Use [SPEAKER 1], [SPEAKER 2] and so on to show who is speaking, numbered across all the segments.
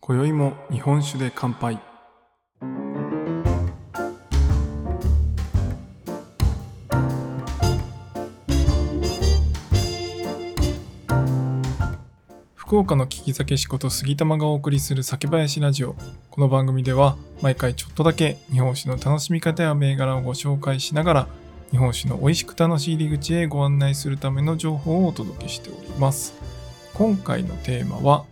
[SPEAKER 1] 今宵も日本酒で乾杯。福岡の聞き酒師こと杉玉がお送りする酒林ラジオ。この番組では毎回ちょっとだけ日本酒の楽しみ方や銘柄をご紹介しながら日本酒の美味しく楽しい入り口へご案内するための情報をお届けしております。今回のテーマは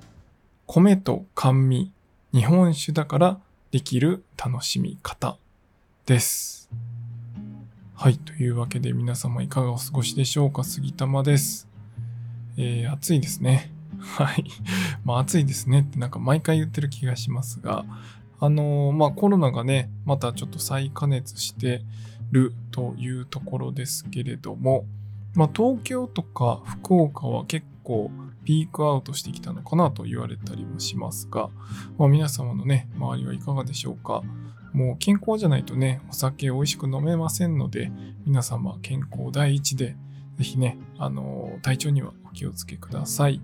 [SPEAKER 1] 米と甘味。日本酒だからできる楽しみ方。です。はいというわけで皆様いかがお過ごしでしょうか？杉玉です。えー、暑いですね。はい。まあ暑いですねってなんか毎回言ってる気がしますが、あのー、まあコロナがね、またちょっと再加熱してるというところですけれども、まあ東京とか福岡は結構ピークアウトしてきたのかなと言われたりもしますが、まあ、皆様のね、周りはいかがでしょうか。もう健康じゃないとね、お酒美味しく飲めませんので、皆様健康第一で、ぜひね、あのー、体調にはお気をつけください。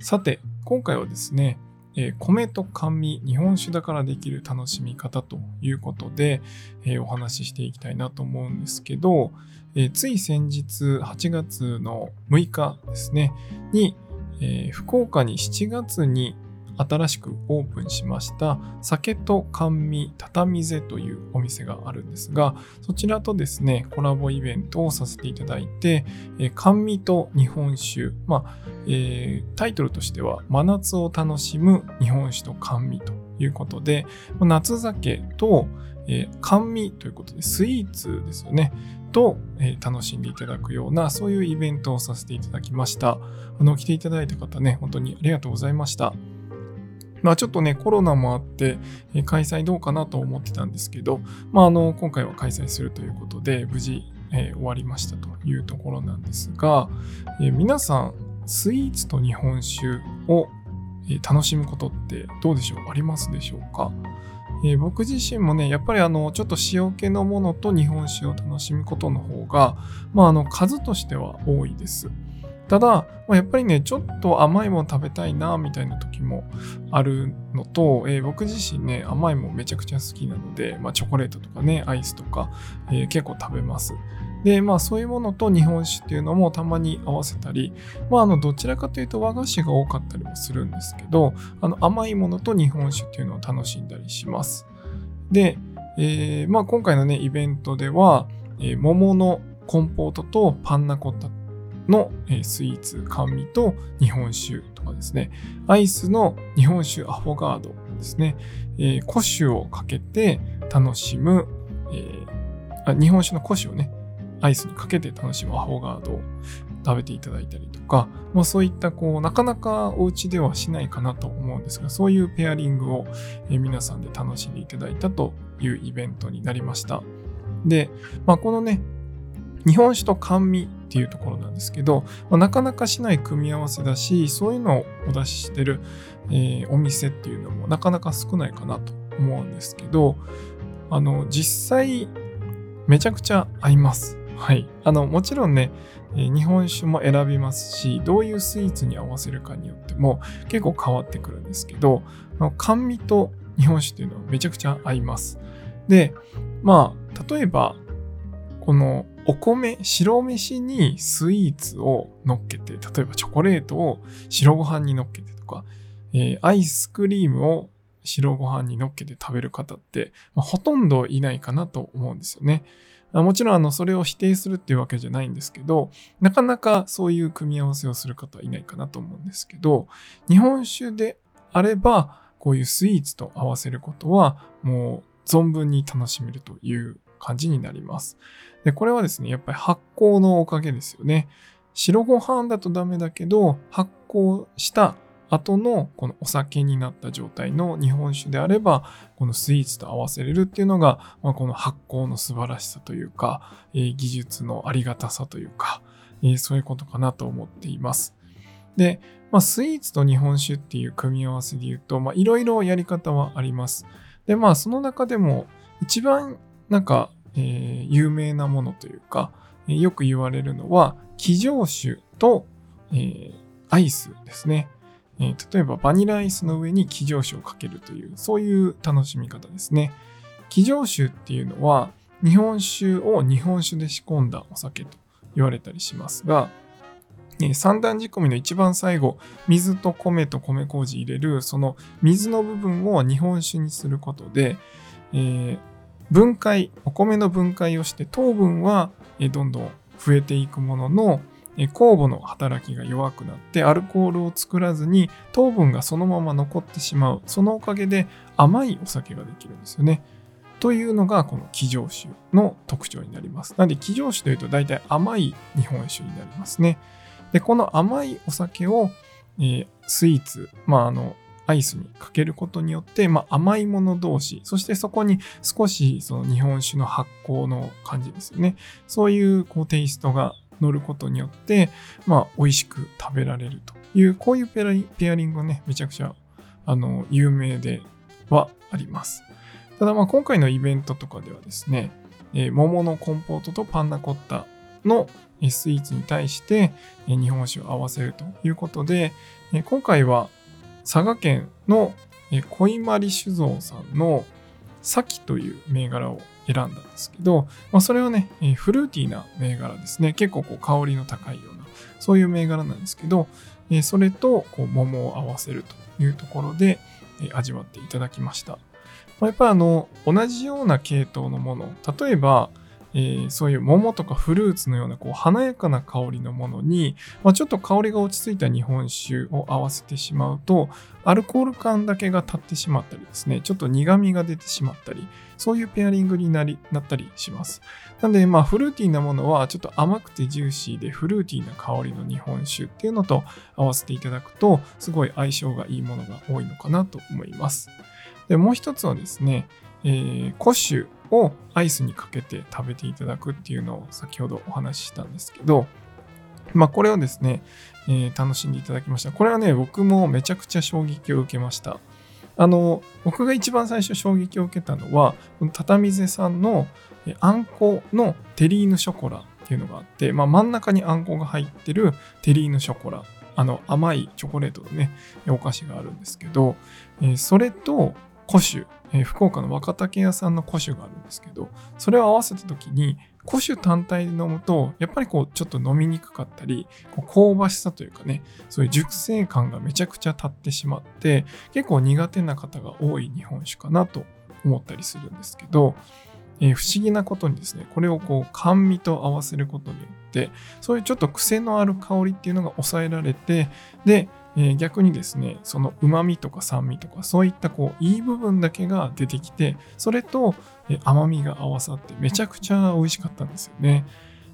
[SPEAKER 1] さて、今回はですね、えー、米と甘味、日本酒だからできる楽しみ方ということで、えー、お話ししていきたいなと思うんですけど、えー、つい先日8月の6日ですね、に、え福岡に7月に新しくオープンしました酒と甘味畳瀬というお店があるんですがそちらとですねコラボイベントをさせていただいて、え甘味と日本酒まあ、えー、タイトルとしては真夏を楽しむ日本酒と甘味ということで夏酒と、えー、甘味ということでスイーツですよねと、えー、楽しんでいただくようなそういうイベントをさせていただきました。あの来ていただいた方ね本当にありがとうございました。まあちょっとね、コロナもあって、え開催どうかなと思ってたんですけど、まああの、今回は開催するということで、無事、えー、終わりましたというところなんですが、えー、皆さん、スイーツと日本酒を、えー、楽しむことってどうでしょう？ありますでしょうか？えー、僕自身もね、やっぱりあの、ちょっと塩気のものと日本酒を楽しむことの方が、まああの、数としては多いです。ただ、まあ、やっぱりね、ちょっと甘いもの食べたいな、みたいな時もあるのと、えー、僕自身ね、甘いもんめちゃくちゃ好きなので、まあ、チョコレートとかね、アイスとか、えー、結構食べます。で、まあそういうものと日本酒っていうのもたまに合わせたり、まああのどちらかというと和菓子が多かったりもするんですけど、あの甘いものと日本酒っていうのを楽しんだりします。で、えー、まあ今回のね、イベントでは、えー、桃のコンポートとパンナコッタのスイーツ甘味と日本酒とかですね、アイスの日本酒アフォガードですね、えー、古酒をかけて楽しむ、えー、あ日本酒の古酒をね、アイスにかけて楽しむアフォガードを食べていただいたりとか、まあ、そういったこう、なかなかお家ではしないかなと思うんですが、そういうペアリングを、皆さんで楽しんでいただいたというイベントになりました。で、まあ、このね、日本酒と甘味っていうところなんですけど、まあ、なかなかしない組み合わせだし、そういうのをお出ししてる、えー、お店っていうのもなかなか少ないかなと思うんですけど、あの、実際、めちゃくちゃ合います。はい。あの、もちろんね、日本酒も選びますし、どういうスイーツに合わせるかによっても結構変わってくるんですけど、甘味と日本酒っていうのはめちゃくちゃ合います。で、まあ、例えば、このお米、白飯にスイーツを乗っけて、例えばチョコレートを白ご飯に乗っけてとか、えー、アイスクリームを白ご飯に乗っけて食べる方って、まあ、ほとんどいないかなと思うんですよね。もちろんあのそれを否定するっていうわけじゃないんですけど、なかなかそういう組み合わせをする方はいないかなと思うんですけど、日本酒であれば、こういうスイーツと合わせることは、もう存分に楽しめるという感じになります。で、これはですね、やっぱり発酵のおかげですよね。白ご飯だとダメだけど、発酵した後のこのお酒になった状態の日本酒であれば、このスイーツと合わせれるっていうのが、まあ、この発酵の素晴らしさというか、えー、技術のありがたさというか、えー、そういうことかなと思っています。で、まあ、スイーツと日本酒っていう組み合わせで言うと、いろいろやり方はあります。で、まあ、その中でも一番なんか、えー、有名なものというか、えー、よく言われるのは、気上酒と、えー、アイスですね。え、例えばバニラアイスの上に気上酒をかけるという、そういう楽しみ方ですね。気上酒っていうのは、日本酒を日本酒で仕込んだお酒と言われたりしますが、三段仕込みの一番最後、水と米と米麹入れる、その水の部分を日本酒にすることで、えー、分解、お米の分解をして糖分はどんどん増えていくものの、酵母の働きが弱くなってアルコールを作らずに糖分がそのまま残ってしまう。そのおかげで甘いお酒ができるんですよね。というのがこの気上酒の特徴になります。なので気上酒というと大体甘い日本酒になりますね。で、この甘いお酒を、えー、スイーツ、まああの、アイスにかけることによって、まあ、甘いもの同士、そしてそこに少しその日本酒の発酵の感じですよね。そういうこうテイストが乗ることによって、まあ、美味しく食べられるという、こういうペアリングはね、めちゃくちゃ、あの、有名ではあります。ただまあ今回のイベントとかではですね、えー、桃のコンポートとパンナコッタのスイーツに対して日本酒を合わせるということで、今回は佐賀県の小井ま酒造さんのサキという銘柄を選んだんですけど、まあ、それはね、フルーティーな銘柄ですね。結構こう香りの高いような、そういう銘柄なんですけど、それとこう桃を合わせるというところで味わっていただきました。やっぱあの、同じような系統のもの、例えば、えー、そういう桃とかフルーツのようなこう華やかな香りのものに、まあ、ちょっと香りが落ち着いた日本酒を合わせてしまうと、アルコール感だけが立ってしまったりですね、ちょっと苦味が出てしまったり、そういうペアリングになりなったりします。なんで、まあ、フルーティーなものは、ちょっと甘くてジューシーでフルーティーな香りの日本酒っていうのと合わせていただくと、すごい相性がいいものが多いのかなと思います。で、もう一つはですね、えー、古酒をアイスにかけて食べていただくっていうのを先ほどお話ししたんですけど、まあこれをですね、えー、楽しんでいただきました。これはね、僕もめちゃくちゃ衝撃を受けました。あの、僕が一番最初衝撃を受けたのは、畳瀬さんのあんこのテリーヌショコラっていうのがあって、まあ、真ん中にあんこが入ってるテリーヌショコラ、あの甘いチョコレートのね、お菓子があるんですけど、えー、それと古酒、えー、福岡の若竹屋さんの古酒があるんですけど、それを合わせた時に、古酒単体で飲むと、やっぱりこう、ちょっと飲みにくかったり、こう香ばしさというかね、そういう熟成感がめちゃくちゃ立ってしまって、結構苦手な方が多い日本酒かなと思ったりするんですけど、えー、不思議なことにですね、これをこう甘味と合わせることによって、そういうちょっと癖のある香りっていうのが抑えられて、で、えー、逆にですね、その旨味とか酸味とか、そういったこう、いい部分だけが出てきて、それと、甘みが合わさってめちゃくちゃ美味しかったんですよね。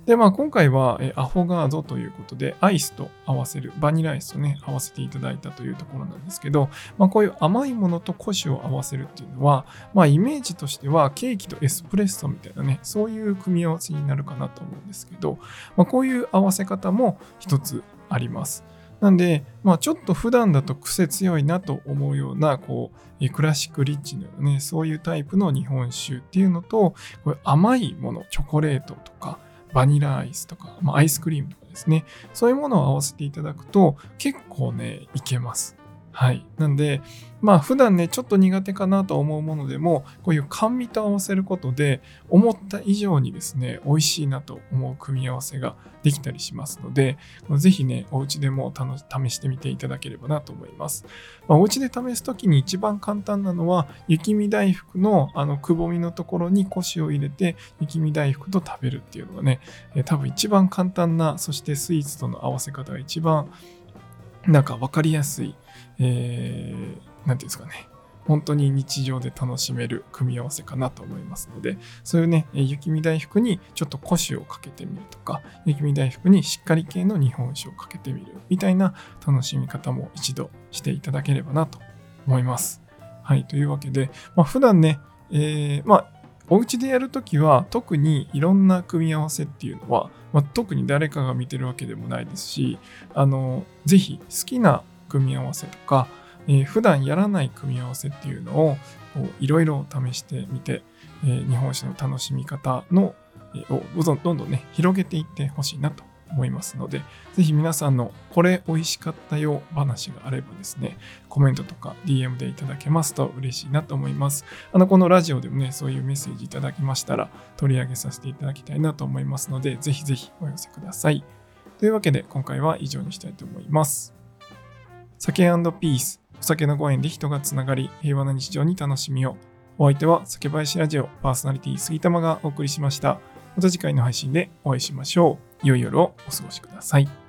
[SPEAKER 1] で、まあ今回は、アフォガードということで、アイスと合わせる、バニラアイスとね、合わせていただいたというところなんですけど、まあこういう甘いものと古酒を合わせるっていうのは、まあイメージとしてはケーキとエスプレッソみたいなね、そういう組み合わせになるかなと思うんですけど、まあこういう合わせ方も一つあります。なんで、まあ、ちょっと普段だと癖強いなと思うような、こう、クラシックリッチのようなね、そういうタイプの日本酒っていうのと、これ甘いもの、チョコレートとか、バニラアイスとか、まあ、アイスクリームとかですね、そういうものを合わせていただくと、結構ね、いけます。はい。なんで、まあ普段ね、ちょっと苦手かなと思うものでも、こういう甘味と合わせることで、思った以上にですね、美味しいなと思う組み合わせができたりしますので、ぜひね、お家でも試してみていただければなと思います。まあ、お家で試すときに一番簡単なのは、雪見大福のあのくぼみのところに腰を入れて、雪見大福と食べるっていうのがね、多分一番簡単な、そしてスイーツとの合わせ方が一番なんか分かりやすい、えー、ていうんですかね。本当に日常で楽しめる組み合わせかなと思いますので、そういうね、雪見大福にちょっと古酒をかけてみるとか、雪見大福にしっかり系の日本酒をかけてみるみたいな楽しみ方も一度していただければなと思います。はい、というわけで、まあ、普段ね、えー、まあ、お家でやるときは特にいろんな組み合わせっていうのは、まあ、特に誰かが見てるわけでもないですし、あの、ぜひ好きな組み合わせとか、えー、普段やらない組み合わせっていうのをいろいろ試してみて、えー、日本酒の楽しみ方の、えー、をどんどんね、広げていってほしいなと思いますので、ぜひ皆さんのこれ美味しかったよ話があればですね、コメントとか DM でいただけますと嬉しいなと思います。あの、このラジオでもね、そういうメッセージいただきましたら取り上げさせていただきたいなと思いますので、ぜひぜひお寄せください。というわけで今回は以上にしたいと思います。酒ピース、お酒のご縁で人がつながり、平和な日常に楽しみを。お相手は酒林ラジオパーソナリティ杉玉がお送りしました。また次回の配信でお会いしましょう。良い夜をお過ごしください。